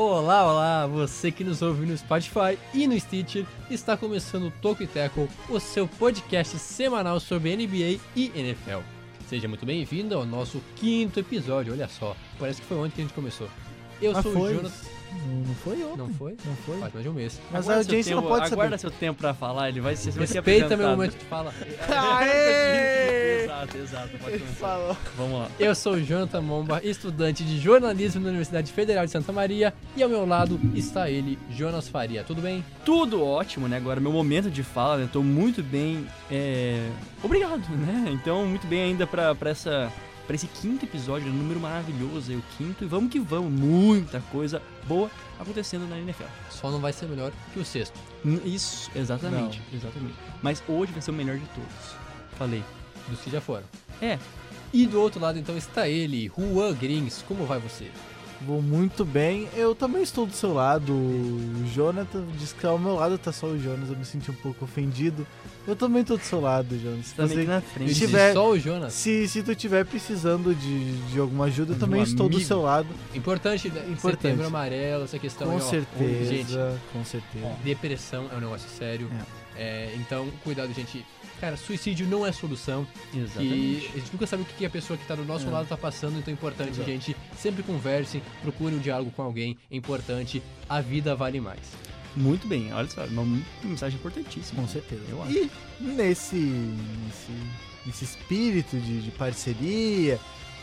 Olá, olá, você que nos ouve no Spotify e no Stitcher, está começando o Toco e Tackle, o seu podcast semanal sobre NBA e NFL. Seja muito bem-vindo ao nosso quinto episódio, olha só, parece que foi ontem que a gente começou. Eu Ah, sou foi? o Jonas. Não foi ontem. Não foi? Não foi. Faz mais de um mês. Mas Aguarda a seu audiência não tempo- pode Aguarda saber. seu tempo pra falar, ele vai ser, vai ser Respeita meu momento de fala. Aê! exato, exato. Pode começar. falou. Vamos lá. Eu sou o Jonathan Momba, estudante de jornalismo na Universidade Federal de Santa Maria, e ao meu lado está ele, Jonas Faria. Tudo bem? Tudo ótimo, né? Agora, meu momento de fala, né? Tô muito bem. É... Obrigado, né? Então, muito bem ainda pra, pra essa. Pra esse quinto episódio, um número maravilhoso aí, o quinto. E vamos que vamos, muita coisa boa acontecendo na NFL. Só não vai ser melhor que o sexto. Isso, exatamente, exatamente. Mas hoje vai ser o melhor de todos. Falei. dos que já foram. É, E do outro lado, então, está ele, Juan Grings. Como vai você? Vou muito bem. Eu também estou do seu lado. O Jonathan disse que ao meu lado tá só o Jonas. Eu me senti um pouco ofendido. Eu também tô do seu lado, Jonas. Se, tá meio você- na frente. Se tiver- só o Jonas. se, se tu estiver precisando de, de alguma ajuda, eu De também um estou do amigo. seu lado. Importante, né? Importante. Setembro amarelo, essa questão com aí, ó. certeza. Gente, com certeza. depressão é um negócio sério. É, então, cuidado, gente. Cara, suicídio não é solução. E Exatamente. a gente nunca sabe o que a pessoa que tá do nosso É. lado tá passando, então é importante, Exato. gente. Sempre converse, procure um diálogo com alguém. É importante. A vida vale mais. Muito bem, olha só, uma mensagem importantíssima. Com certeza. Eu acho. E nesse, nesse, nesse espírito de, de parceria,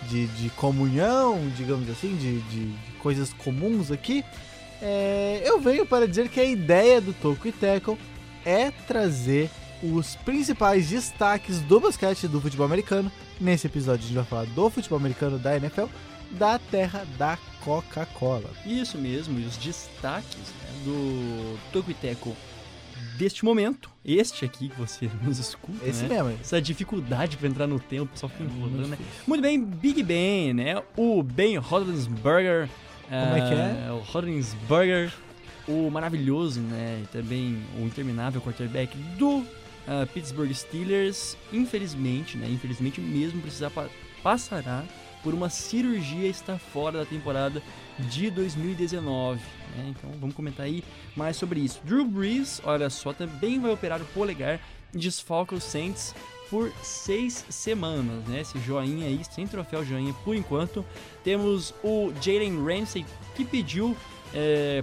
de, de comunhão, digamos assim, de, de- coisas comuns aqui, é, eu venho para dizer que a ideia do Toco e Tackle é trazer os principais destaques do basquete e do futebol americano. Nesse episódio a gente vai falar do futebol americano da NFL, da terra da Coca-Cola. Isso mesmo, e os destaques né, do Tocoiteco deste momento, este aqui que você nos escuta, Esse né? mesmo. Essa dificuldade pra entrar no tempo, o pessoal fica enrolando, né? Muito bem, Big Ben, né? O Ben Roethlisberger. Como é que é? O Roethlisberger, o maravilhoso, né? E também o interminável quarterback do ah, Pittsburgh Steelers. Infelizmente, né? Infelizmente mesmo precisar pa passará por uma cirurgia e está fora da temporada de 2019. Né? Então vamos comentar aí mais sobre isso. Drew Brees, olha só, também vai operar o polegar e desfalca os Saints por seis semanas, né? Esse joinha aí, sem troféu joinha por enquanto. Temos o Jalen Ramsey que pediu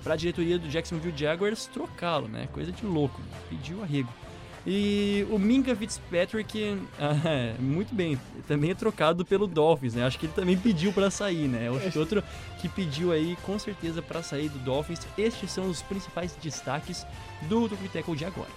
para a diretoria do Jacksonville Jaguars trocá-lo, né? Coisa de louco, pediu arrego. E o Minka Fitzpatrick, ah, muito bem, também é trocado pelo Dolphins, né? Acho que ele também pediu para sair, né? Acho outro que pediu aí com certeza para sair do Dolphins. Estes são os principais destaques do Tupi Tackle de agora.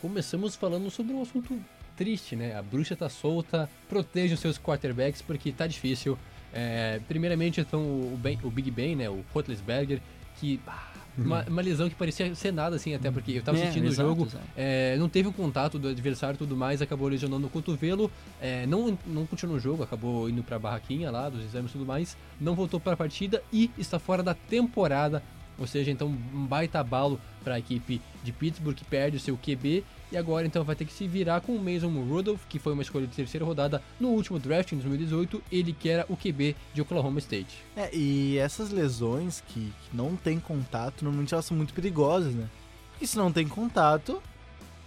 Começamos falando sobre um assunto triste, né? A bruxa tá solta, proteja os seus quarterbacks porque tá difícil. É, primeiramente, então, o, Ben- o Big Ben, né? O Roethlisberger, que... ah, uma, uma lesão que parecia ser nada, assim, até porque eu tava É, assistindo o jogo, é, não teve o contato do adversário e tudo mais, acabou lesionando o cotovelo, é, não, não continuou o jogo, acabou indo pra barraquinha lá, dos exames e tudo mais, não voltou para a partida e está fora da temporada, ou seja, então um baita abalo para a equipe de Pittsburgh que perde o seu QB e agora então vai ter que se virar com o Mason Rudolph, que foi uma escolha de terceira rodada no último draft em 2018, ele que era o QB de Oklahoma State. É, e essas lesões que, que não tem contato, normalmente elas são muito perigosas, né? Porque se não tem contato,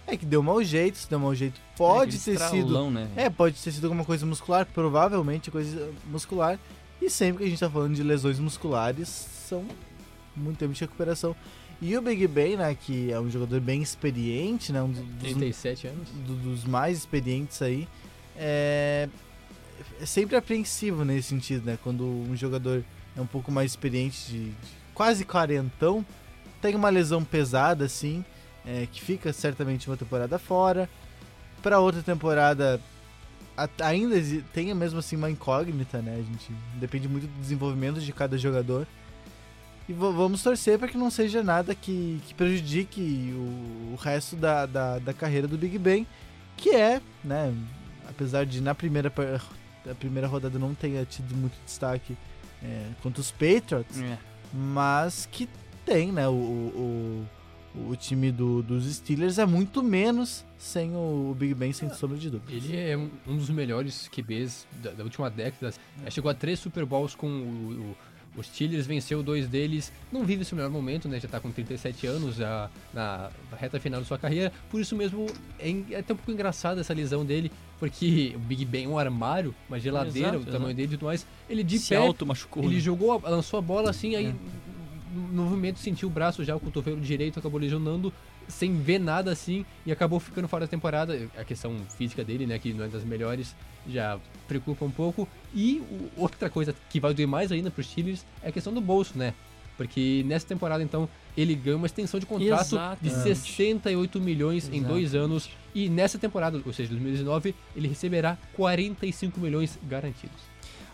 é que deu mau jeito, se deu mau jeito, pode Aquele ter sido. estralão, né? É, pode ter sido alguma coisa muscular, provavelmente coisa muscular. E sempre que a gente tá falando de lesões musculares, são muito tempo de recuperação. E o Big Ben, né, que é um jogador bem experiente, né, um dos, 37 anos. do- dos mais experientes aí, é, é sempre apreensivo nesse sentido, né? Quando um jogador é um pouco mais experiente, de, de quase quarentão, tem uma lesão pesada assim, é, que fica certamente uma temporada fora. Para outra temporada ainda tem mesmo assim uma incógnita, né? A gente depende muito do desenvolvimento de cada jogador. E va- vamos torcer para que não seja nada que, que prejudique o, o resto da, da, da carreira do Big Ben, que é, né? Apesar de na primeira, a primeira rodada não tenha tido muito destaque é, contra os Patriots, É. mas que tem, né? O, o, o, o time do, dos Steelers é muito menos sem o Big Ben, sem sombra de dúvida. Ele é um, um dos melhores QBs da, da última década. É, chegou a três Super Bowls com o, o, os Steelers, venceu dois deles. Não vive esse melhor momento, né? Já tá com 37 anos, já na, reta final da sua carreira. Por isso mesmo, é, é até um pouco engraçado essa lesão dele, porque o Big Ben é um armário, uma geladeira, Exato, o tamanho exato. dele e tudo mais. Ele de Se pé, auto machucou. ele né? jogou, a- lançou a bola assim, aí É. no movimento sentiu o braço já, o cotovelo direito acabou lesionando, sem ver nada assim, e acabou ficando fora da temporada. A questão física dele, né, que não é das melhores, já preocupa um pouco. E outra coisa que vai doer mais ainda pros Steelers é a questão do bolso, né? Porque nessa temporada, então, ele ganha uma extensão de contrato de Exatamente. 68 milhões em dois anos. E nessa temporada, ou seja, 2019, ele receberá 45 milhões garantidos.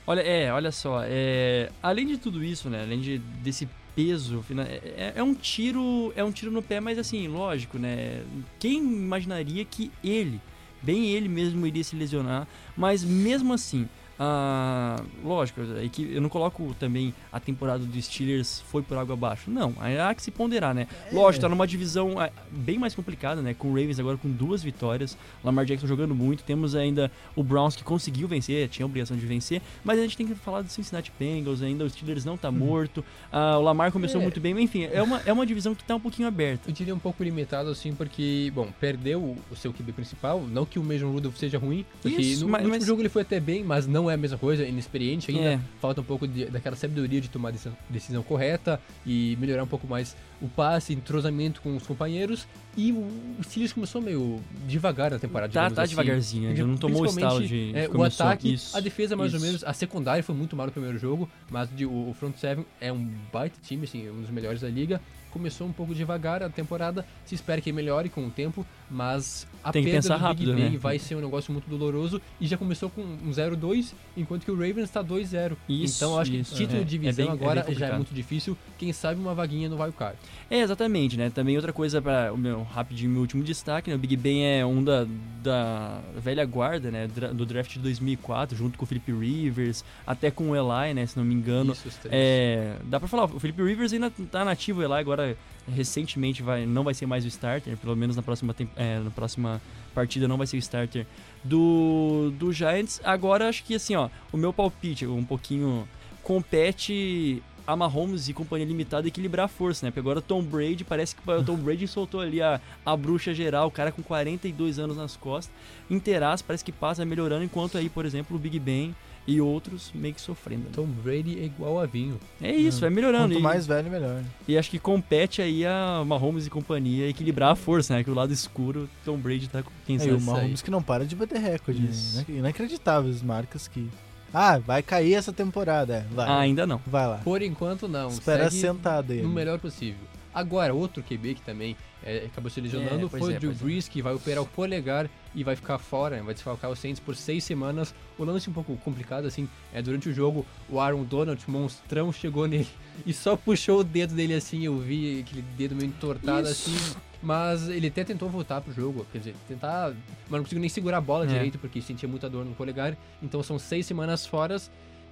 Olha, é, olha só, é, além de tudo isso, né, além de, desse peso, fina- é, é um tiro, é um tiro no pé, mas assim, lógico, né, quem imaginaria que ele, bem ele mesmo iria se lesionar, mas mesmo assim, ah, lógico, é que eu não coloco também a temporada dos Steelers foi por água abaixo, não, aí há que se ponderar, né, lógico, tá numa divisão ah, bem mais complicada, né, com o Ravens agora com duas vitórias, Lamar Jackson jogando muito, temos ainda o Browns que conseguiu vencer, tinha a obrigação de vencer, mas a gente tem que falar do Cincinnati Bengals ainda, o Steelers não tá morto, ah, o Lamar começou É. muito bem, mas enfim, é uma, é uma divisão que tá um pouquinho aberta. Eu diria um pouco limitado, assim, porque, bom, perdeu o, o seu QB principal. Não que o Mason Rudolph seja ruim, porque Isso, no, mas- no último mas- jogo ele foi até bem, mas não é a mesma coisa, inexperiente ainda. É. Falta um pouco de- daquela sabedoria de tomar decisão, decisão correta e melhorar um pouco mais o passe, entrosamento com os companheiros. E o, o Steelers começou meio devagar na temporada, Tá, tá assim. devagarzinho, ainda não tomou o estalo de... É, o ataque, isso, a defesa mais ou isso. menos, a secundária foi muito mal no primeiro jogo, mas de- o, o front seven é um baita time, assim, um dos melhores da liga. Começou um pouco devagar a temporada, se espera que melhore com o tempo, mas a Tem que perda pensar do rápido, Big Ben né? vai ser um negócio muito doloroso e já começou com um 0-2, enquanto que o Ravens está 2-0. Isso, Então acho isso, que título é. de É divisão é bem agora já é muito difícil, quem sabe uma vaguinha no Wild Card. É, exatamente, né? Também outra coisa para o meu rapidinho, meu último destaque, né? O Big Ben é um da, da velha guarda, né? Do draft de 2004, junto com o Philip Rivers, até com o Eli, né? Se não me engano. Isso, os três. É, dá pra falar, o Felipe Rivers ainda tá nativo, o Eli agora recentemente vai, não vai ser mais o starter, pelo menos na próxima, é, na próxima partida não vai ser o starter do, do Giants. Agora acho que assim, ó, o meu palpite um pouquinho compete a Mahomes e companhia limitada equilibrar a força, né? Porque agora Tom Brady, parece que o Tom Brady soltou ali a, a bruxa geral, o cara com 42 anos nas costas, inteiraço, parece que passa melhorando, enquanto aí, por exemplo, o Big Ben e outros meio que sofrendo. né? Tom Brady é igual a vinho. É isso, vai melhorando. Quanto E- mais velho, melhor. e acho que compete aí a Mahomes e companhia equilibrar a força, né? Que o lado escuro, Tom Brady tá com quem É, e sabe. o isso aí. Mahomes que não para de bater recorde. né? Isso. Ina- Inacreditáveis marcas que. Ah, vai cair essa temporada. É, vai. Ah, ainda não. Vai lá. Por enquanto não, Espera sentado aí. no melhor possível. Agora, outro QB que também é, acabou se lesionando É, foi é, o Drew é. Brees, que vai operar o polegar e vai ficar fora, vai desfalcar o Saints por seis semanas. O lance um pouco complicado, assim, é durante o jogo, o Aaron Donald, monstrão, chegou nele e só puxou o dedo dele assim, eu vi aquele dedo meio entortado Isso. assim. Mas ele até tentou voltar pro jogo, quer dizer, tentar. Mas não conseguiu nem segurar a bola É. direito, porque sentia muita dor no polegar. Então são seis semanas fora,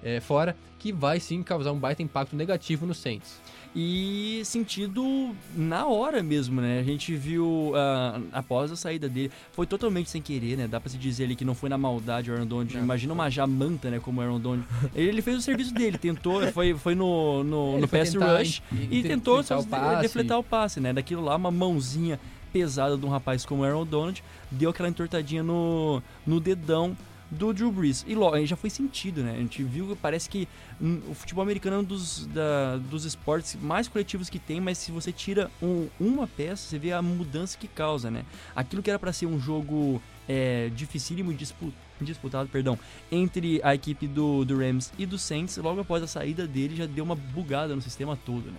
é, fora, que vai sim causar um baita impacto negativo no Saints. E sentido na hora mesmo, né? A gente viu ah, após a saída dele, foi totalmente sem querer, né? Dá pra se dizer ali que não foi na maldade o Aaron Donald. Imagina uma jamanta, né? Como o Aaron Donald. ele, fez o serviço dele, tentou, foi, foi no, no, no pass rush. E in- tentou o passe. defletar o passe, né? Daquilo lá, uma mãozinha pesada de um rapaz como o Aaron Donald, deu aquela entortadinha no, no dedão do Drew Brees. E logo, já foi sentido, né? A gente viu que parece que hum, o futebol americano é um dos, da- dos esportes mais coletivos que tem, mas se você tira um- uma peça, você vê a mudança que causa, né? Aquilo que era para ser um jogo é, dificílimo e dispu- disputado, perdão, entre a equipe do, do Rams e do Saints, logo após a saída dele, já deu uma bugada no sistema todo, né?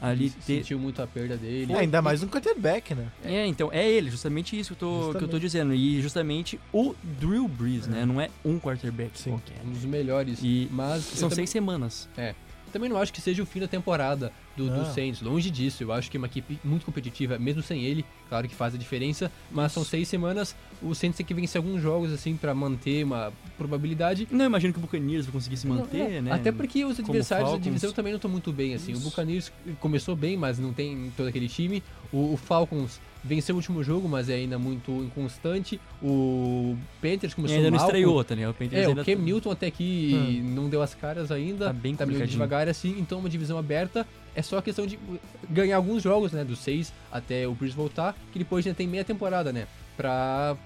Ali Se ter, sentiu muito a perda dele. É, ainda mais um quarterback, né? é, então, é ele, justamente isso que eu tô, que eu tô Justamente. dizendo. E justamente o Drew Brees, né? Não é um quarterback Sim. qualquer. Um dos melhores. E mas São seis semanas. também, também não acho que seja o fim da temporada do, do. Saints, longe disso. Eu acho que é uma equipe muito competitiva, mesmo sem ele, claro que faz a diferença, mas são seis semanas, o Saints tem que vencer alguns jogos, assim, pra manter uma probabilidade. Não imagino que o Buccaneers vai conseguir se manter, é, né? Até porque os adversários da divisão também não estão muito bem, assim. Isso. O Buccaneers começou bem, mas não tem todo aquele time. O, o Falcons venceu o último jogo, mas é ainda muito inconstante. O Panthers E começou ainda não mal. estreou, tá ligado? O Panthers É, o ainda Cam tá- Newton até que não deu as caras ainda. Tá bem tá meio devagar assim, então uma divisão aberta. É só questão de ganhar alguns jogos, né? Dos seis até o Breeze voltar, que depois ainda tem meia temporada, né? Pra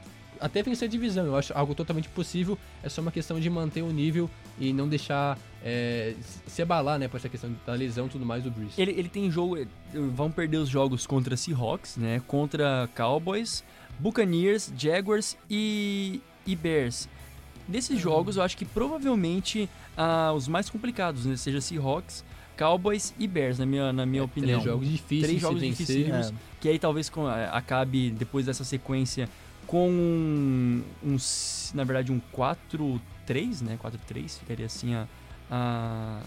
até vencer a divisão. Eu acho algo totalmente possível. É só uma questão de manter o nível e não deixar é, se abalar, né? Por essa questão da lesão e tudo mais do Breeze. Ele, ele tem jogo. eh, Vão perder os jogos contra Seahawks, né? Contra Cowboys, Buccaneers, Jaguars e, e Bears. Desses Uhum. jogos, eu acho que provavelmente ah, os mais complicados, né? Seja Seahawks, Cowboys e Bears, na minha, na minha É, opinião. Três jogos difíceis Três jogos vencer. dificílimos. É. Que aí talvez eh, acabe, depois dessa sequência, com um, um na verdade, um 4-3, né? 4-3, ficaria assim a, a,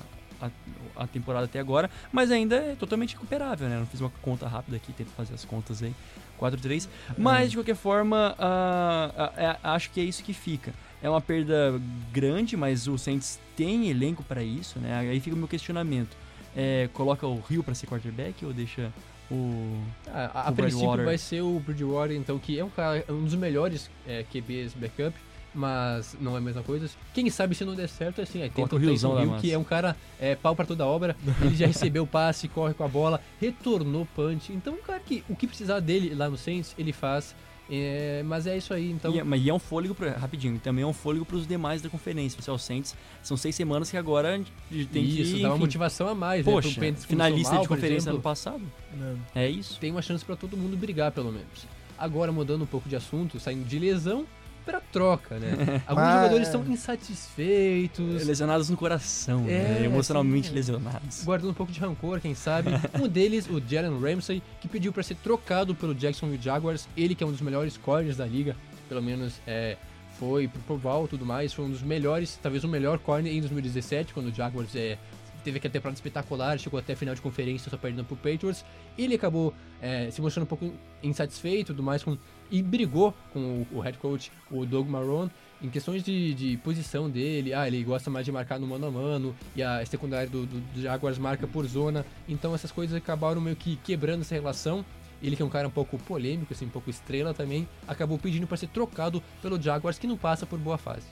a, temporada até agora. Mas ainda é totalmente recuperável, né? Não fiz uma conta rápida aqui, tento fazer as contas aí. 4-3. Mas, de qualquer forma, ah, ah, é- acho que é isso que fica. É uma perda grande, mas o Saints tem elenco para isso, né? Aí fica o meu questionamento. É, coloca o Rio para ser quarterback ou deixa o... Ah, a, a O princípio vai ser o Bridgewater, então, que é um, cara, um dos melhores é, QBs backup, mas não é a mesma coisa. Quem sabe se não der certo, assim, aí Coloca o Tyson Hill, que é um cara é, pau pra toda obra, ele já recebeu o passe, corre com a bola, retornou punch, então um cara que o que precisar dele lá no Saints, ele faz, é, mas é isso aí, então... E, é- mas e é um fôlego, pra, rapidinho, também é um fôlego para os demais da conferência. É o Saints, são seis semanas que agora a gente tem isso, que... dá uma motivação a mais, né? Poxa, que finalista de conferência exemplo, ano passado. Não. É isso. tem uma chance pra todo mundo brigar, pelo menos. Agora, mudando um pouco de assunto, saindo de lesão pra troca, né? Alguns Mas- jogadores estão insatisfeitos, Lesionados no coração, né? É, emocionalmente sim. lesionados. guardando um pouco de rancor, quem sabe. Um deles, o Jalen Ramsey, que pediu pra ser trocado pelo Jacksonville Jaguars. Ele que é um dos melhores corners da liga, pelo menos é, foi pro Pro Bowl e tudo mais. Foi um dos melhores, talvez o melhor corner em 2017, quando o Jaguars é, teve aquela temporada espetacular, chegou até a final de conferência só perdendo pro Patriots. Ele acabou é, se mostrando um pouco insatisfeito e tudo mais com, e brigou com o, o head coach, o Doug Marrone, em questões de, de posição dele. Ah, ele gosta mais de marcar no mano a mano e a secundária do, do, do Jaguars marca por zona. Então essas coisas acabaram meio que quebrando essa relação. Ele que é um cara um pouco polêmico, assim, um pouco estrela também, acabou pedindo para ser trocado pelo Jaguars, que não passa por boa fase.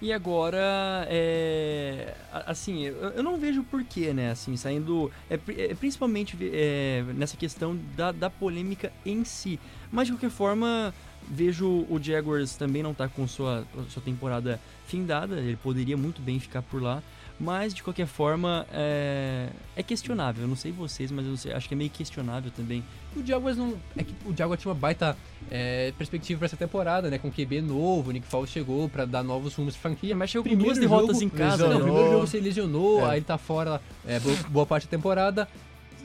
E agora, é, assim, eu, não vejo porquê, né, assim, saindo, é, é, principalmente é, nessa questão da, da polêmica em si. Mas, de qualquer forma, vejo o Jaguars também não tá com sua, sua temporada findada, ele poderia muito bem ficar por lá. Mas, de qualquer forma, é, é questionável. Eu não sei vocês, mas eu sei- acho que é meio questionável também. O Jaguars não. É que o Jaguars tinha uma baita é, perspectiva para essa temporada, né? Com QB novo, o Nick Foles chegou para dar novos rumos pra franquia. Mas chegou com Primeiro duas derrotas jogo, em casa, Não, né? o lesionou. primeiro jogo se lesionou, É. aí ele tá fora é, boa, boa parte da temporada.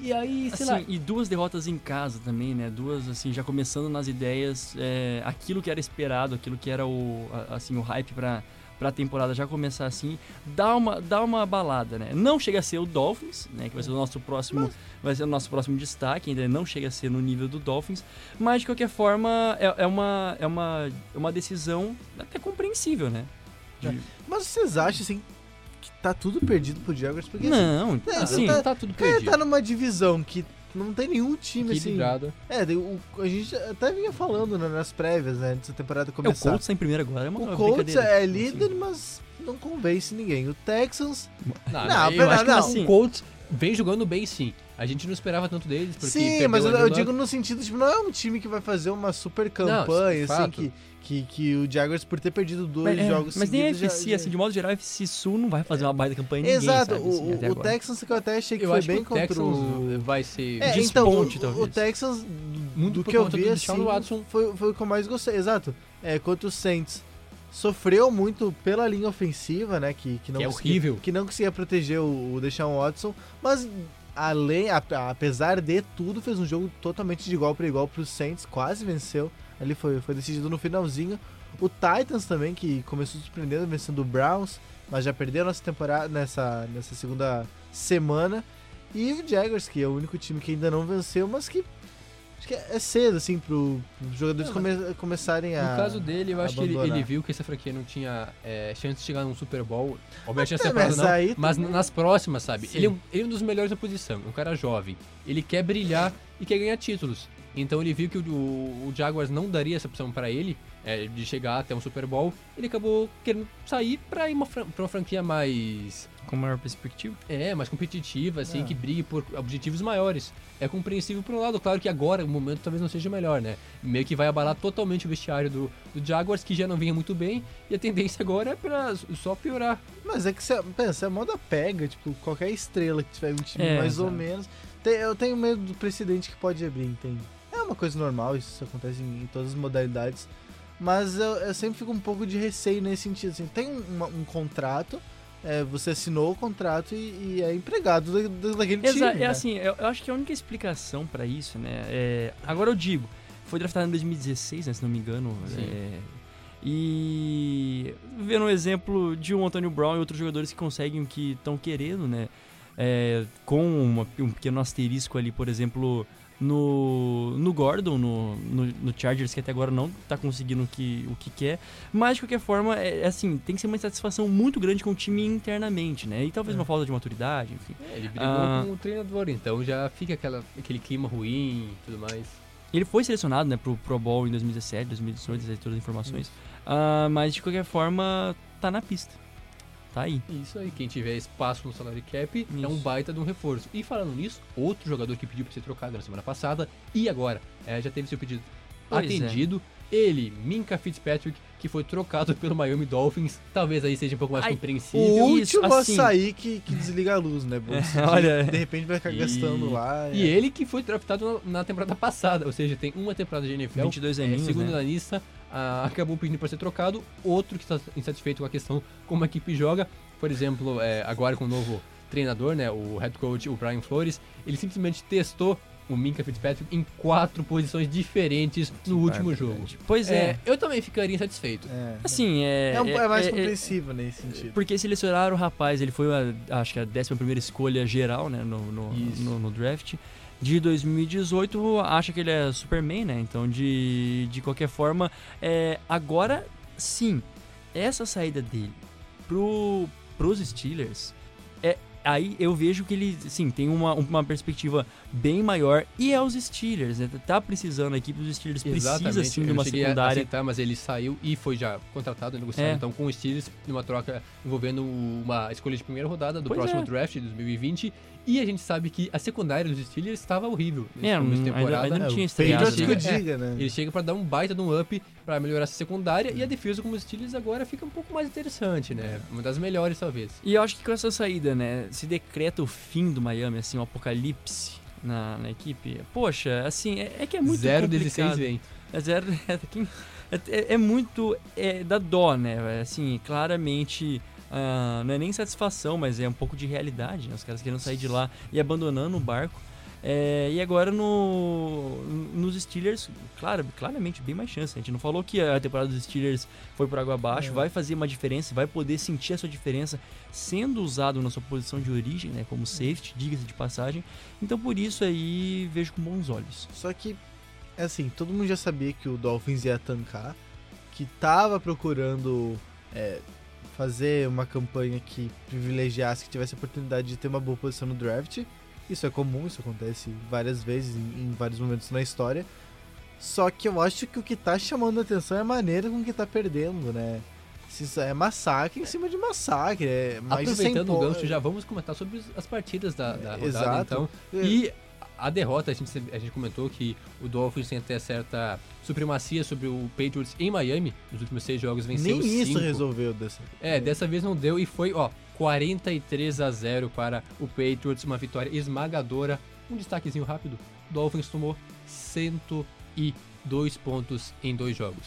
E aí, sei Assim, lá. e duas derrotas em casa também, né? Duas, assim, já começando nas ideias, é, aquilo que era esperado, aquilo que era o, assim, o hype pra, pra temporada já começar assim, dá uma, dá uma balada, né? Não chega a ser o Dolphins, né? Que vai ser o nosso próximo, vai ser o nosso próximo destaque, ainda não chega a ser no nível do Dolphins, mas de qualquer forma é, é uma, é uma, é uma decisão até compreensível, né? De- Mas vocês acham, assim, tá tudo perdido pro Jaguars? Porque, assim, Não, É, assim, Não tá tudo cara, perdido. tá numa divisão que não tem nenhum time, assim... equilibrada. É, tem o- a gente até vinha falando né, nas prévias, né, antes da temporada é, o começar. Colts tá em primeiro agora, é uma, O Colts é Assim. líder, mas não convence ninguém. O Texans, Não, Não, acho que não. assim, o Colts vem jogando bem sim. A gente não esperava tanto deles, porque sim, mas eu, eu digo no sentido, tipo, não é um time que vai fazer uma super campanha, de assim, que, que, que o Jaguars, por ter perdido dois Mas, é, jogos mas nem a. FC, já- assim, de modo geral, a FC Sul não vai fazer uma baita campanha ninguém, Exato, sabe, assim, o, o. Texans que eu até achei que Eu foi acho bem que o contra Texans o... vai ser... É, Desponte, então, o- o, talvez. Texans, Muito do que eu vi, assim, Watson. foi, foi o que eu mais gostei. Exato, é, contra o Saints. Sofreu muito pela linha ofensiva, né, que, que não Que é conseguia- horrível. que não conseguia proteger o, o Deshaun Watson, mas além, a- apesar de tudo, fez um jogo totalmente de igual para igual pro Saints, quase venceu. Ali foi, foi decidido no finalzinho. O Titans também, que começou surpreendendo, vencendo o Browns, mas já perdeu nessa temporada, nessa, nessa segunda semana. E o Jaguars, que é o único time que ainda não venceu, mas que acho que é cedo, assim, pro, os jogadores come- começarem a. No caso dele, eu acho que ele, abandonar. ele viu que essa franquia não tinha é, chance de chegar num Super Bowl. Obviamente É, mas não, aí mas também- nas próximas, sabe? Sim. Ele é, um, ele é um dos melhores da posição, um cara jovem. Ele quer brilhar e quer ganhar títulos. Então ele viu que o, o Jaguars não daria essa opção pra ele, é, de chegar até um Super Bowl. Ele acabou querendo sair ir uma, pra uma franquia mais Com maior perspectiva. é, mais competitiva, assim, É. que brigue por objetivos maiores. É compreensível por um lado, claro que agora o momento talvez não seja melhor, né? Meio que vai abalar totalmente o vestiário do, do Jaguars, que já não vinha muito bem, e a tendência agora é pra só piorar. Mas é que você pensa, a moda pega, tipo, qualquer estrela que tiver um time É, mais ou exato. menos. Tem- eu tenho medo do precedente que pode abrir, entende? É uma coisa normal, isso acontece em, em todas as modalidades. Mas eu, eu sempre fico um pouco de receio nesse sentido. Assim, tem um, uma- um contrato, é, você assinou o contrato e, e é empregado da- da- daquele Exa time. é né? assim, eu, eu acho que a única explicação pra isso, né? É, agora eu digo, foi draftado em 2016, né, se não me engano. É, e vendo um exemplo de um Antônio Brown e outros jogadores que conseguem o que estão querendo, né? É, com uma- um pequeno asterisco ali, por exemplo, no, no Gordon, no, no, no Chargers, que até agora não tá conseguindo o que, o que quer. Mas, de qualquer forma, é, é assim, tem que ser uma insatisfação muito grande com o time internamente, né? E talvez É. uma falta de maturidade, enfim. É, ele brigou Ah. com o treinador, então já fica aquela, aquele clima ruim e tudo mais. Ele foi selecionado, né, pro Pro Bowl em 2017, 2018, aí todas as informações. Ah, mas de qualquer forma, tá na pista. Tá aí. Isso aí, quem tiver espaço no salary cap é um Isso. baita de um reforço. E falando nisso, outro jogador que pediu pra ser trocado na semana passada e agora é, já teve seu pedido Pois é. atendido. Ele, Minka Fitzpatrick, que foi trocado pelo Miami Dolphins. Talvez aí seja um pouco mais Ai, compreensível. O Isso, último assim- a sair que, que desliga a luz, né? Esse dia, olha. De repente vai ficar E- gastando lá. E é. ele que foi draftado na na temporada passada, ou seja, tem uma temporada de NFL. 22 É, aninhos, segundo né? na lista, ah, acabou pedindo para ser trocado. Outro que está insatisfeito com a questão como a equipe joga, por exemplo, é, agora com o novo treinador, né, o head coach, o Brian Flores, ele simplesmente testou o Minka Fitzpatrick em quatro posições diferentes no último jogo. Pois é. É, eu também ficaria insatisfeito. É. Assim, é... É, um- é mais é- é- compreensível nesse sentido. Porque selecionaram o rapaz, ele foi, a, acho que a 11 primeira escolha geral, né, no, no, no- no draft. De 2018, acha que ele é Superman, né? Então, de, de qualquer forma, é, agora sim, essa saída dele pro, pros Steelers, é, aí eu vejo que ele, sim, tem uma, uma perspectiva bem maior e é os Steelers, né? Tá precisando a equipe dos Steelers precisa sim de uma secundária. aceitar, mas ele saiu e foi já contratado, negociado É. então com os Steelers numa troca envolvendo uma escolha de primeira rodada do Pois próximo é. draft de 2020. E a gente sabe que a secundária dos Steelers estava horrível nesse É, começo de ainda- temporada. ainda não É, tinha o estreado, que né? diga, né? Ele chega para dar um baita de um up para melhorar essa secundária e a defesa como os Steelers agora fica um pouco mais interessante, né? Uma das melhores talvez. E eu acho que com essa saída, né, se decreta o fim do Miami, assim, um apocalipse na, na equipe. Poxa, assim, é, é que é muito 0 complicado. 16 vem. É zero, é, é- é muito é, da dó, né? É, Assim, claramente ah, não é nem satisfação, mas é um pouco de realidade. Né? Os caras querendo sair de lá e abandonando o barco. É, e agora no, nos Steelers, claro, claramente bem mais chance. A gente não falou que a temporada dos Steelers foi por água abaixo, É. vai fazer uma diferença, vai poder sentir a sua diferença sendo usado na sua posição de origem, né, como safety, diga-se de passagem. Então por isso aí vejo com bons olhos. Só que, assim, todo mundo já sabia que o Dolphins ia tancar, que tava procurando é, fazer uma campanha que privilegiasse, que tivesse a oportunidade de ter uma boa posição no draft. Isso é comum, isso acontece várias vezes, em, em vários momentos na história. Só que eu acho que o que tá chamando a atenção é a maneira com que tá perdendo, né? É massacre em cima de massacre. É mais de 100 Aproveitando o gancho, já vamos comentar sobre as partidas da, da rodada, Exato. então. É. E a derrota, a gente, a gente comentou que o Dolphins tem até certa supremacia sobre o Patriots em Miami. Nos últimos seis jogos venceu Nem isso cinco. resolveu dessa. É, dessa vez não deu e foi, ó, 43 a 0 para o Patriots, uma vitória esmagadora. Um destaquezinho rápido, o Dolphins tomou 102 pontos em dois jogos.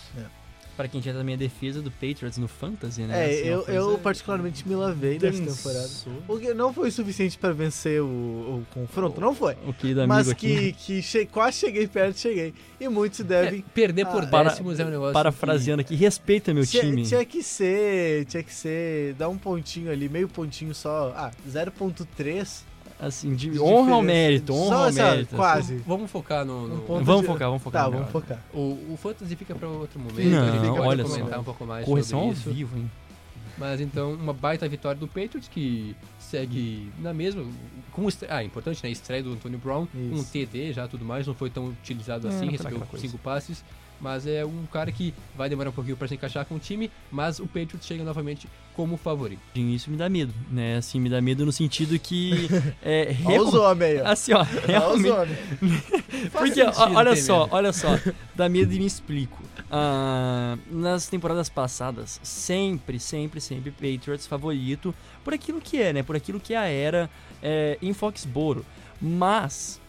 Pra quem tinha também a defesa do Patriots no Fantasy, né? É, Assim, uma eu, eu particularmente me lavei nessa temporada. O que não foi suficiente pra vencer o, o confronto, não foi. O querido amigo Mas aqui. que, que che- quase cheguei perto, cheguei. E muitos devem. É, perder por Ah, para- décimos é um negócio Parafraseando aqui, respeita meu tinha, time. tinha que ser, tinha que ser, dar um pontinho ali, meio pontinho só. Ah, 0.3 Assim, de De honra ao mérito, honra Só ao essa- mérito. quase. Vamos focar no. no- Um ponto Vamos de- focar, vamos focar. Tá, no vamos focar. O, o Fantasy fica para outro momento. Não, olha comentar só. um pouco mais Correção sobre ao isso. vivo, hein? Mas então, uma baita vitória do Patriots que segue na mesma. Com estre... Ah, importante, né? Estreia do Antonio Brown, com um Isso. TD já tudo mais, não foi tão utilizado É, assim, recebeu cinco passes. Mas é um cara que vai demorar um pouquinho para se encaixar com o time, mas o Patriots chega novamente como favorito. Isso me dá medo, né? Assim, me dá medo no sentido que. É, Olha os real- homens aí, ó. Assim, ó, Olha os realmente. homens. Porque, ó, olha só, medo. olha só, dá medo e me explico. Ah, nas temporadas passadas, sempre, sempre, sempre Patriots favorito por aquilo que é, né? Por aquilo que é a era é, em Foxboro. Mas,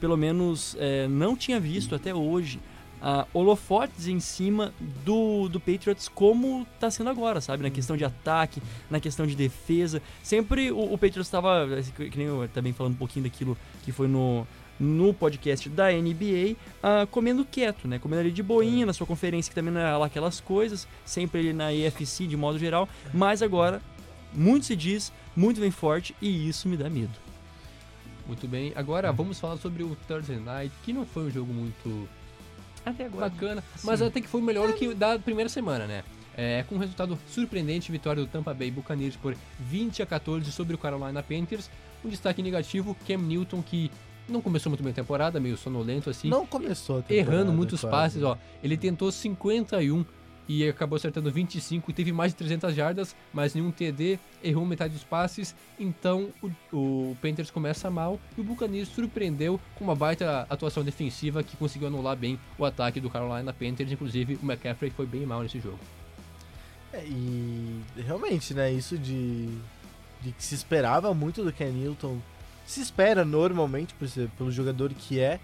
pelo menos, é, não tinha visto até hoje ah, holofotes em cima do, do Patriots como tá sendo agora, sabe? Na questão de ataque, na questão de defesa. Sempre o, o Patriots estava, que nem eu também falando um pouquinho daquilo que foi no, no podcast da NBA, ah, comendo quieto, né? Comendo ali de boinha, na sua conferência que também não era lá aquelas coisas, sempre ali na EFC de modo geral, mas agora muito se diz, muito vem forte e isso me dá medo. Muito bem. Agora vamos falar sobre o Thursday Night, que não foi um jogo muito Até agora. bacana, mas até que foi melhor do que da primeira semana, né? É, com um resultado surpreendente, vitória do Tampa Bay Buccaneers por 20 a 14 sobre o Carolina Panthers. Um destaque negativo, Cam Newton, que não começou muito bem a temporada, meio sonolento assim, Não começou a errando muitos quase. passes, ó. Ele tentou 51 e acabou acertando 25, teve mais de 300 jardas, mas nenhum TD, errou metade dos passes, então o, o Panthers começa mal e o Buccaneers surpreendeu com uma baita atuação defensiva que conseguiu anular bem o ataque do Carolina Panthers, inclusive o McCaffrey foi bem mal nesse jogo. É, e realmente, né, isso de, de que se esperava muito do Ken Newton, se espera normalmente por ser, pelo jogador que é,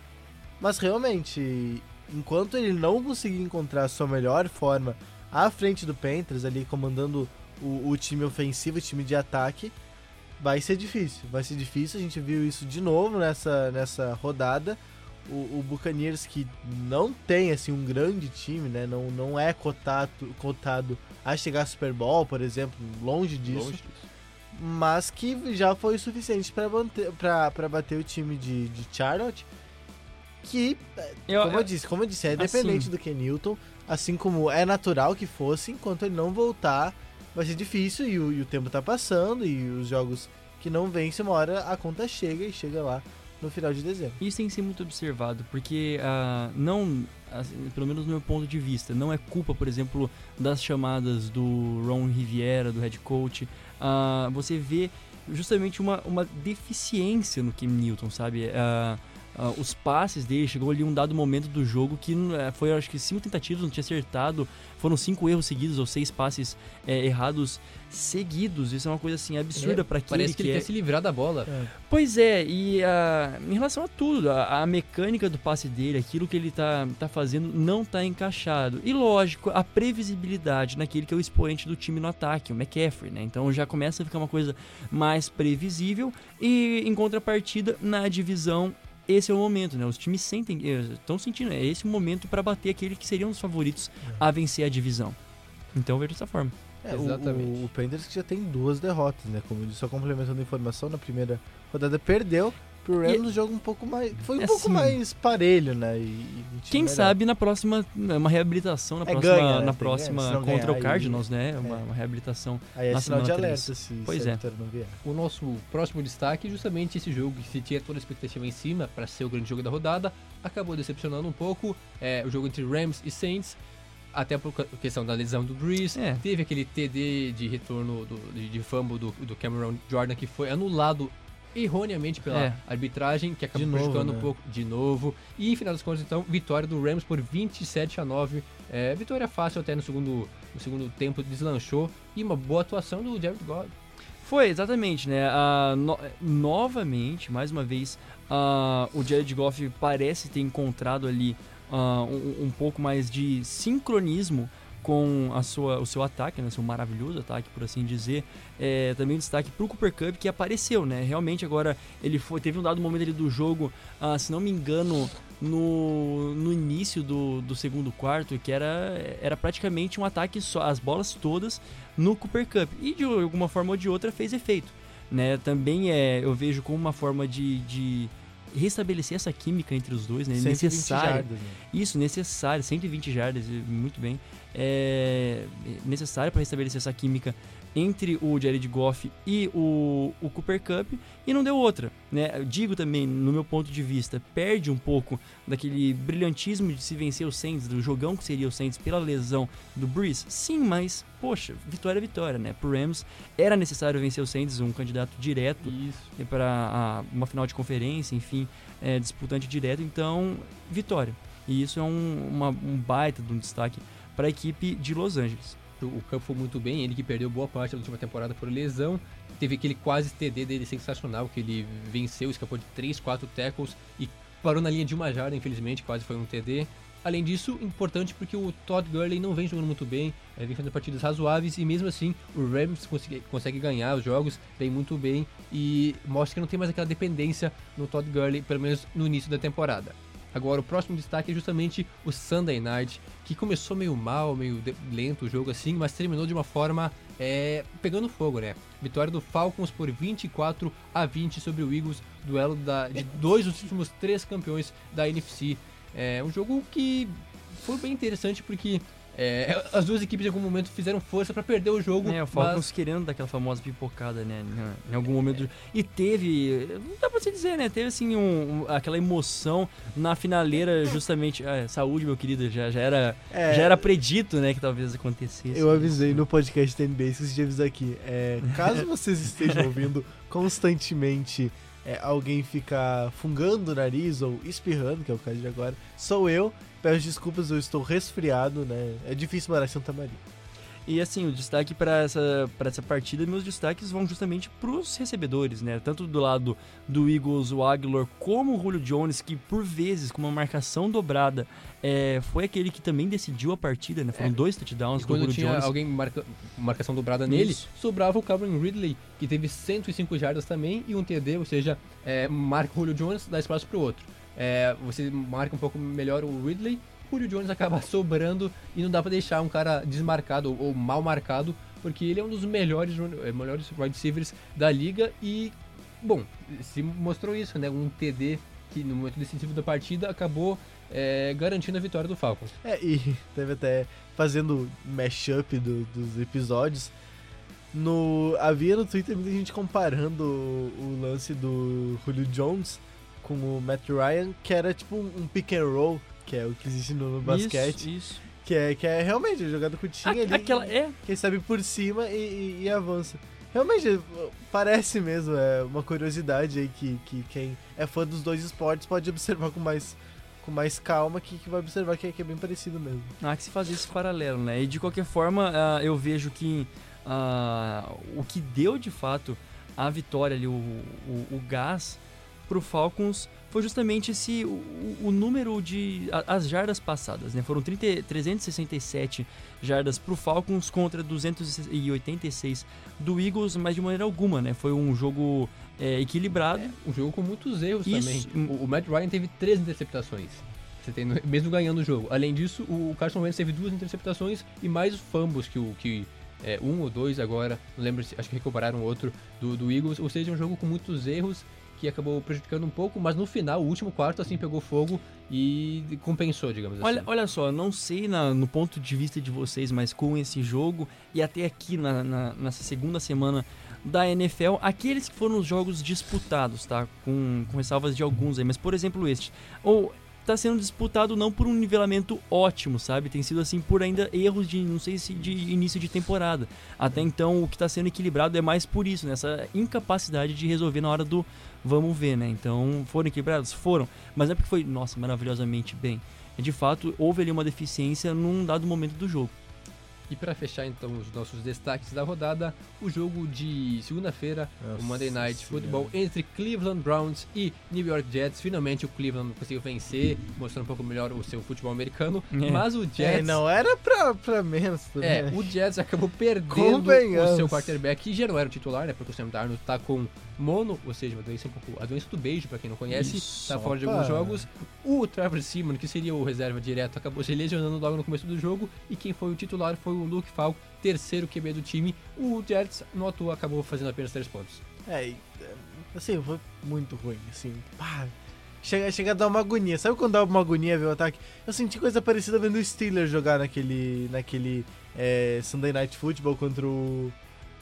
mas realmente, enquanto ele não conseguir encontrar a sua melhor forma à frente do Panthers, ali comandando o, o time ofensivo, o time de ataque, vai ser difícil. Vai ser difícil, a gente viu isso de novo nessa, nessa rodada. O, o Buccaneers que não tem assim um grande time, né? Não, não é cotado, cotado a chegar ao Super Bowl, por exemplo, longe disso, Longe disso. mas que já foi o suficiente para bater, pra- pra bater o time de, de Charlotte, que, Eu- como eu, eu- disse, como eu disse, é assim- dependente do Ken Newton, assim como é natural que fosse, enquanto ele não voltar, vai ser difícil e o, e o tempo tá passando e os jogos que não vencem, uma hora a conta chega e chega lá no final de dezembro. Isso tem que ser muito observado, porque ah, não, assim, pelo menos no meu ponto de vista, não é culpa, por exemplo, das chamadas do Ron Riviera, do head coach. Ah, você vê justamente uma, uma deficiência no Cam Newton, sabe? Ah, ah, os passes dele, chegou ali um dado momento do jogo que eh, foi, acho que, cinco tentativas, não tinha acertado. Foram cinco erros seguidos ou seis passes eh, errados seguidos. Isso é uma coisa assim absurda É, para aquele Parece que ele é... quer se livrar da bola. Pois é, e ah, em relação a tudo, a, a mecânica do passe dele, aquilo que ele tá, tá fazendo, não tá encaixado. E lógico, a previsibilidade naquele que é o expoente do time no ataque, o McCaffrey, né? Então já começa a ficar uma coisa mais previsível. E em contrapartida, na divisão, esse é o momento, né? Os times sentem, estão sentindo, é esse o momento para bater aquele que seriam os favoritos a vencer a divisão. Então eu vejo dessa forma. É, o- Exatamente. O, o Panthers que já tem duas derrotas, né? Como eu disse, só complementando a informação, na primeira rodada perdeu pro Rams, um jogo um pouco mais. Foi um É pouco assim, mais parelho, né? E, e Quem melhor. sabe na próxima, uma reabilitação na É, próxima, ganha, né? na próxima ganha, contra ganhar, o aí- Cardinals, né? Uma, É. uma reabilitação. Aí é na sinal de semana alerta três. se, Pois é. O nosso próximo destaque é justamente esse jogo que se tinha toda a expectativa em cima para ser o grande jogo da rodada, acabou decepcionando um pouco. É, o jogo entre Rams e Saints, até por questão da lesão do Breeze, É. teve aquele TD de retorno do, de, de fumble do, do Cameron Jordan que foi anulado erroneamente pela É. arbitragem, que acabou De novo, prejudicando né? um pouco de novo. E, final das contas, então, vitória do Rams por 27 a 9. É, vitória fácil até no segundo, no segundo tempo, deslanchou. E uma boa atuação do Jared Goff. Foi, exatamente, né? Ah, no- novamente, mais uma vez, ah, o Jared Goff parece ter encontrado ali ah, um, um pouco mais de sincronismo com a sua, o seu ataque, né? Seu maravilhoso ataque, por assim dizer. É, também destaque pro Cooper Cup, que apareceu, né? Realmente agora ele foi, teve um dado momento ali do jogo, ah, se não me engano, no, no início do, do segundo quarto, que era, era praticamente um ataque só, as bolas todas no Cooper Cup. E de alguma forma ou de outra fez efeito. né? Também é, eu vejo como uma forma de, de restabelecer essa química entre os dois, né? 120 Necessário. jardas, né? Isso, necessário, 120 jardas, muito bem. É necessário para restabelecer essa química entre o Jared Goff e o, o Cooper Cup e não deu outra, né? Eu digo também, no meu ponto de vista, perde um pouco daquele brilhantismo de se vencer o Saints, do jogão que seria o Saints pela lesão do Breeze. Sim, mas, poxa, vitória é vitória, né? Pro Rams era necessário vencer o Saints, um candidato direto Isso. para uma final de conferência, enfim, é, disputante direto, então, vitória. E isso é um, uma- um baita de um destaque para a equipe de Los Angeles. O Campo foi muito bem, ele que perdeu boa parte da última temporada por lesão. Teve aquele quase TD dele sensacional, que ele venceu, escapou de 3, 4 tackles e parou na linha de uma jarda, infelizmente, quase foi um TD. Além disso, importante porque o Todd Gurley não vem jogando muito bem, eh, vem fazendo partidas razoáveis e mesmo assim o Rams consegue, consegue ganhar os jogos, vem muito bem e mostra que não tem mais aquela dependência no Todd Gurley, pelo menos no início da temporada. Agora, o próximo destaque é justamente o Sunday Night, que começou meio mal, meio lento o jogo assim, mas terminou de uma forma é, pegando fogo, né? Vitória do Falcons por 24 a 20 sobre o Eagles, duelo da- de dois dos últimos três campeões da NFC. É um jogo que foi bem interessante porque é, as duas equipes em algum momento fizeram força para perder o jogo. É, o Falcons mas- querendo daquela famosa pipocada, né, em- algum momento. E teve, não dá pra se dizer, né, teve assim um- um- aquela emoção na finaleira justamente, ah, saúde, meu querido, já, já era É, já era predito, né, que talvez acontecesse. Eu avisei no podcast da NBA, esqueci de avisar aqui. É, caso vocês estejam ouvindo constantemente é, alguém ficar fungando o nariz ou espirrando, que é o caso de agora, sou eu. Peço desculpas, eu estou resfriado, né? É difícil morar em Santa Maria. E assim, o destaque para essa, pra essa partida, meus destaques vão justamente pros recebedores, né? Tanto do lado do Eagles, o Aguilar, como o Julio Jones, que por vezes, com uma marcação dobrada, é, foi aquele que também decidiu a partida, né? Foram É. dois touchdowns E do quando Julio tinha Jones. alguém marca, marcação dobrada nele, Isso. sobrava o Calvin Ridley, que teve 105 jardas também e um TD, ou seja, é, marca o Julio Jones, dá espaço pro outro. É, você marca um pouco melhor o Ridley, o Julio Jones acaba sobrando e não dá pra deixar um cara desmarcado ou, mal marcado, porque ele é um dos melhores, é, melhores wide receivers da liga e, bom, se mostrou isso, né? Um TD que no momento decisivo da partida acabou é, garantindo a vitória do Falcons. É, e teve até fazendo mashup do- dos episódios. No, havia no Twitter muita gente comparando o, o lance do Julio Jones com o Matt Ryan, que era tipo um, pick and roll, que é o que existe no, no basquete. Isso, isso. Que é, que é realmente jogada curtinha A- ali. Aquela, é, Que recebe por cima e, e- e avança. Realmente, parece mesmo, é uma curiosidade aí que, que quem é fã dos dois esportes pode observar com mais, com mais calma, que, que vai observar que é, que é bem parecido mesmo. Há que se fazer esse paralelo, né? E de qualquer forma, ah, eu vejo que ah, o que deu de fato a vitória ali, o, o, o gás pro Falcons foi justamente esse o, o número de a- as jardas passadas, né? Foram 30, 367 jardas pro Falcons contra 286 do Eagles, mas de maneira alguma, né? Foi um jogo é, equilibrado. Um jogo com muitos erros Isso. também. O, o Matt Ryan teve três interceptações. Você tem, mesmo ganhando o jogo. Além disso, o Carson Wentz teve duas interceptações e mais fumbles que o que é, um ou dois agora, não lembro se acho que recuperaram outro do, do Eagles. Ou seja, um jogo com muitos erros que acabou prejudicando um pouco, mas no final, o último quarto assim pegou fogo e compensou, digamos Olha, assim. olha só, não sei na- no ponto de vista de vocês, mas com esse jogo e até aqui na- na- nessa segunda semana da NFL, aqueles que foram os jogos disputados, tá? Com, com ressalvas de alguns aí, mas por exemplo este. Ou tá sendo disputado não por um nivelamento ótimo, sabe? Tem sido assim por ainda erros de, não sei se de início de temporada. Até então o que tá sendo equilibrado é mais por isso, nessa incapacidade de resolver na hora do vamos ver, né? Então, foram equilibrados? Foram. Mas não é porque foi, nossa, maravilhosamente bem. É de fato, houve ali uma deficiência num dado momento do jogo. E para fechar então os nossos destaques da rodada, o jogo de segunda-feira, o Monday Night Football entre Cleveland Browns e New York Jets. Finalmente o Cleveland conseguiu vencer, mostrando um pouco melhor o seu futebol americano, É. mas o Jets É, não era pra, pra menos. também, É, o Jets acabou perdendo o seu quarterback, que já não era o titular, né? Porque o Sam Darnold tá com mono, ou seja, uma doença um pouco. A doença do beijo, pra quem não conhece, Isso, tá fora de opa. alguns jogos. O Trevor Simon, que seria o reserva direto, acabou se lesionando logo no começo do jogo. E quem foi o titular foi o Luke Falk, terceiro QB do time. O Jets, no atua, acabou fazendo apenas três pontos. É, é, assim, foi muito ruim, assim, pá, chega, chega a dar uma agonia. Sabe quando dá uma agonia ver o ataque? Eu senti coisa parecida vendo o Steelers jogar naquele, naquele é, Sunday Night Football contra o,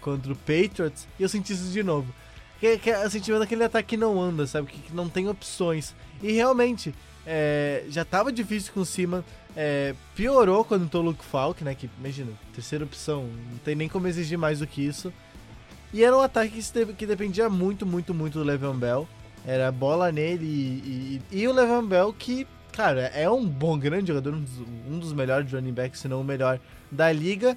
contra o Patriots, e eu senti isso de novo. Que, que o sentimento daquele ataque que não anda, sabe? Que, que não tem opções. E realmente, é, já tava difícil com o Seaman, é, piorou quando entrou o Luke Falk, né? Que, imagina, terceira opção, não tem nem como exigir mais do que isso. E era um ataque que, que dependia muito, muito, muito do Le'Veon Bell. Era bola nele e, e, e o Le'Veon Bell que, cara, é um bom, grande jogador, um dos, um dos melhores running backs, se não o melhor da liga.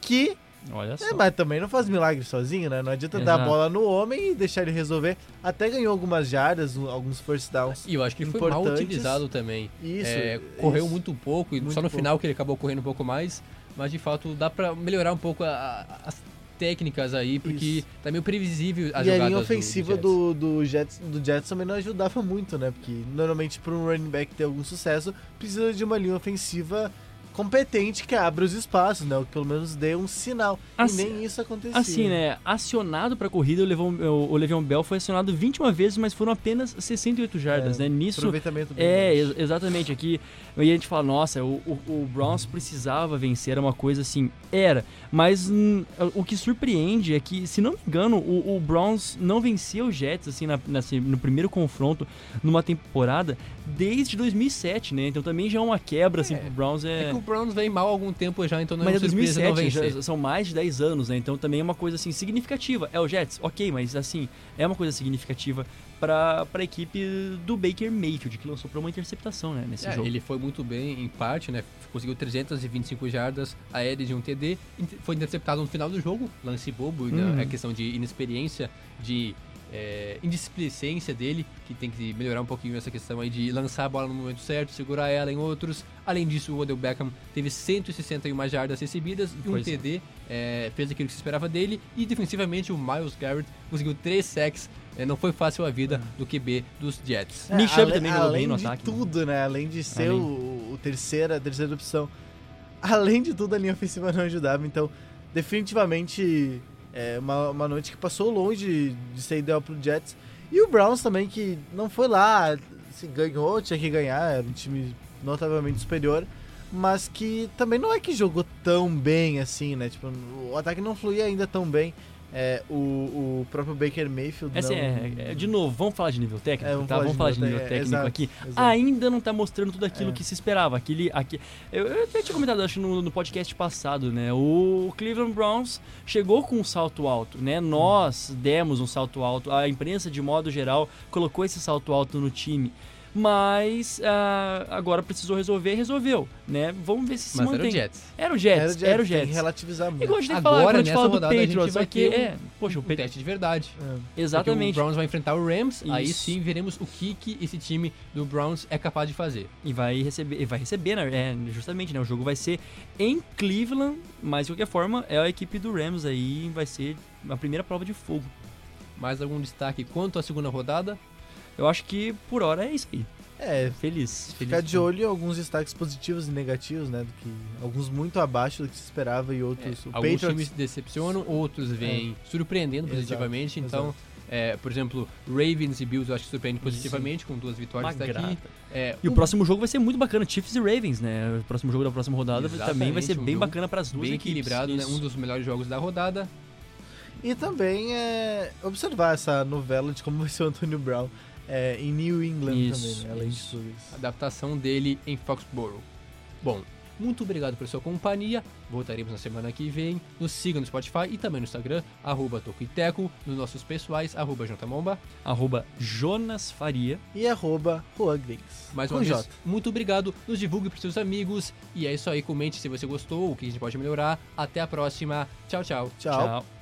Que, Olha só. é, mas também não faz milagre sozinho, né? Não adianta dar a Exato. bola no homem e deixar ele resolver. Até ganhou algumas jardas, alguns first downs. E eu acho que ele foi mal utilizado também. Isso. É, correu isso. muito pouco, e Muito só no pouco. final que ele acabou correndo um pouco mais. Mas de fato dá pra melhorar um pouco a- a- as técnicas aí, porque Isso. tá meio previsível as E a jogadas linha do- ofensiva Jets. do, do, Jets, do Jets também não ajudava muito, né? Porque normalmente para um running back ter algum sucesso, precisa de uma linha ofensiva competente que abra os espaços, né? Ou que pelo menos dê um sinal. Assim- e nem isso acontecia. Assim, né? Acionado pra corrida, o Le'Veon, o Le'Veon Bell foi acionado 21 vezes, mas foram apenas 68 jardas, É, né? Nisso. Aproveitamento bem É, ex- exatamente. Aqui e a gente fala, nossa, o, o, o Browns precisava vencer, era uma coisa assim. Era. Mas hum, o que surpreende é que, se não me engano, o, o Browns não venceu o Jets, assim, na, no primeiro confronto numa temporada desde 2007, né? Então também já é uma quebra, assim, É, pro Browns. É o Browns vem mal há algum tempo já, então não Mas é é uma surpresa não 2007, vencer. já são mais de 10 anos, né? Então também é uma coisa assim significativa. É o Jets, ok, mas assim, é uma coisa significativa para a equipe do Baker Mayfield, que lançou para uma interceptação, né? Nesse É, jogo. ele foi muito bem em parte, né? Conseguiu 325 jardas aéreas de um TD. Foi interceptado no final do jogo, lance bobo, né? Uhum. é questão de inexperiência, de é, indisplicência dele, que tem que melhorar um pouquinho essa questão aí de lançar a bola no momento certo, segurar ela em outros. Além disso, o Odell Beckham teve 161 jardas recebidas e um Pois é. TD, é, fez aquilo que se esperava dele. E defensivamente, o Miles Garrett conseguiu 3 sacks. É, não foi fácil a vida do QB dos Jets. É, Nick Chubb também jogou bem além no de ataque, né? tudo, né? Além de ser Além. o, o terceira, a terceira opção. Além de tudo, a linha ofensiva não ajudava. Então, definitivamente, é uma, uma noite que passou longe de, ser ideal pro Jets. E o Browns também, que não foi lá, se ganhou, tinha que ganhar, era um time notavelmente superior. Mas que também não é que jogou tão bem assim, né? Tipo, o ataque não fluía ainda tão bem. É, o, o próprio Baker Mayfield. É assim, não... é, é, de novo, vamos falar de nível técnico, É, vamos tá? falar Vamos de falar de nível nível té- técnico exato, aqui. exato. Ainda não tá mostrando tudo aquilo que se esperava. Aquele, aqui, eu, eu até tinha comentado, acho, no, no podcast passado, né? O Cleveland Browns chegou com um salto alto, né? Nós demos um salto alto. A imprensa, de modo geral, colocou esse salto alto no time. Mas ah, agora precisou resolver e resolveu, né? Vamos ver se se Mas mantém. era o Jets. Era o Jets, era o Tem que Jets. relativizar muito. Igual a gente tem que Agora, falar, quando a gente nessa fala do rodada, a gente Patriots, vai um- é... Poxa, o Um teste de verdade. É. Porque Exatamente. o Browns vai enfrentar o Rams, aí Isso. sim veremos o que, que esse time do Browns é capaz de fazer. E vai receber, e vai receber, né? É, justamente, né? O jogo vai ser em Cleveland, mas de qualquer forma, é a equipe do Rams aí, vai ser a primeira prova de fogo. Mais algum destaque quanto à segunda rodada? Eu acho que por hora é isso aí. É, Feliz. feliz ficar de olho em alguns destaques positivos e negativos, né? Do que, alguns muito abaixo do que se esperava e outros. É, o alguns Patriots, times decepcionam, outros vêm surpreendendo Exato, positivamente. Então, é, por exemplo, Ravens e Bills eu acho que surpreende positivamente com duas Uma vitórias daqui. grata. É, E o próximo jogo vai ser muito bacana, Chiefs e Ravens, né? O próximo jogo da próxima rodada também vai ser Exatamente, um bem bacana para as duas bem equipes. equilibrado, né? Um dos melhores jogos da rodada. E também é, observar essa novela de como vai ser o Antônio Brown é, em New England Isso, também, né? Além de isso. tudo isso. adaptação dele em Foxborough. Bom, muito obrigado pela sua companhia. Voltaremos na semana que vem. Nos siga no Spotify e também no Instagram, arroba Tocoiteco, nos nossos pessoais, arroba Jantamomba. Arroba Jonas Faria. E arroba. Mais com uma vez, J. muito obrigado. Nos divulgue para seus amigos. E é isso aí. Comente se você gostou, o que a gente pode melhorar. Até a próxima. Tchau, tchau. Tchau. Tchau.